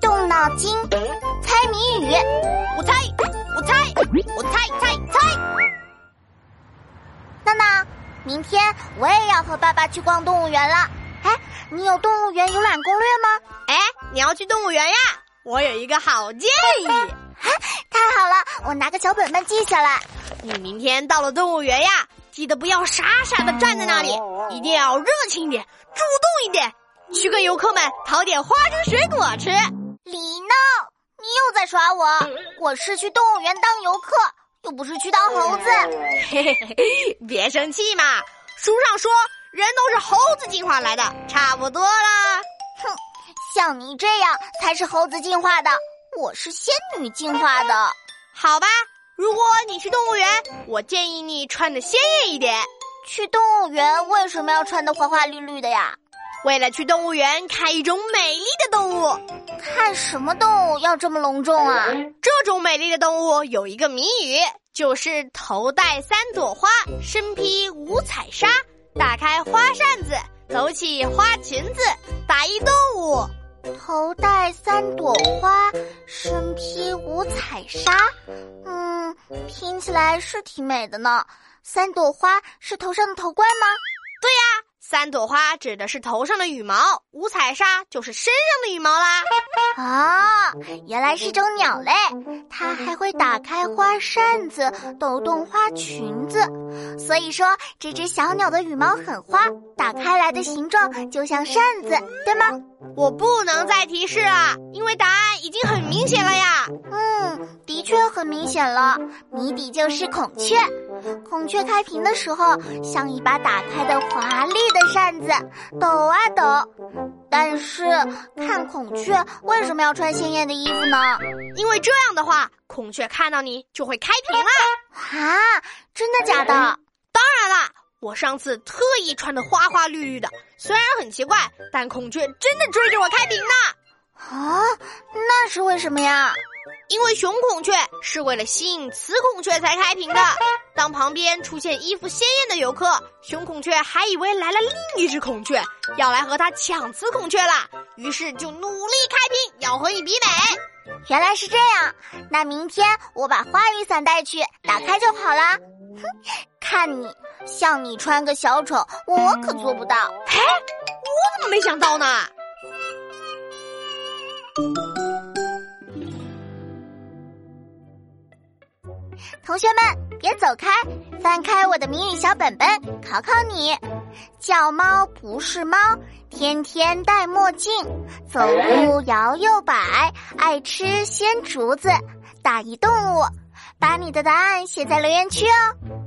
动脑筋，猜谜语，我猜，我猜，我猜猜猜。娜娜，明天我也要和爸爸去逛动物园了。哎，你有动物园游览攻略吗？哎，你要去动物园呀？我有一个好建议。太好了，我拿个小本本记下来。你明天到了动物园呀，记得不要傻傻的站在那里，一定要热情一点，主动一点，去跟游客们讨点花生水果吃。李闹，你又在耍我！我是去动物园当游客，又不是去当猴子。嘿嘿嘿，别生气嘛，书上说人都是猴子进化来的，差不多啦。哼，像你这样才是猴子进化的。我是仙女进化的，好吧。如果你去动物园，我建议你穿的鲜艳一点。去动物园为什么要穿的花花绿绿的呀？为了去动物园看一种美丽的动物。看什么动物要这么隆重啊？这种美丽的动物有一个谜语，就是头戴三朵花，身披五彩纱，打开花扇子，走起花裙子，打一动物。头戴三朵花，身披五彩纱，嗯，听起来是挺美的呢。三朵花是头上的头冠吗？对呀，三朵花指的是头上的羽毛，五彩纱就是身上的羽毛啦。哦，原来是种鸟类，它还会打开花扇子，抖动花裙子。所以说，这只小鸟的羽毛很花，打开来的形状就像扇子，对吗？我不能再提示了，因为答案已经很明显了呀。嗯，的确很明显了，谜底就是孔雀。孔雀开屏的时候，像一把打开的华丽的扇子，抖啊抖。但是看孔雀为什么要穿鲜艳的衣服呢？因为这样的话，孔雀看到你就会开屏啦。啊，真的假的？当然啦。我上次特意穿的花花绿绿的，虽然很奇怪，但孔雀真的追着我开屏呢。啊，那是为什么呀？因为雄孔雀是为了吸引雌孔雀才开屏的。当旁边出现衣服鲜艳的游客，雄孔雀还以为来了另一只孔雀，要来和它抢雌孔雀了，于是就努力开屏，要和你比美。原来是这样，那明天我把花雨伞带去，打开就好了。哼，看你。像你穿个小丑，我可做不到。嘿，我怎么没想到呢？同学们，别走开，翻开我的谜语小本本，考考你：叫猫不是猫，天天戴墨镜，走路摇又摆，爱吃鲜竹子，打一动物。把你的答案写在留言区哦。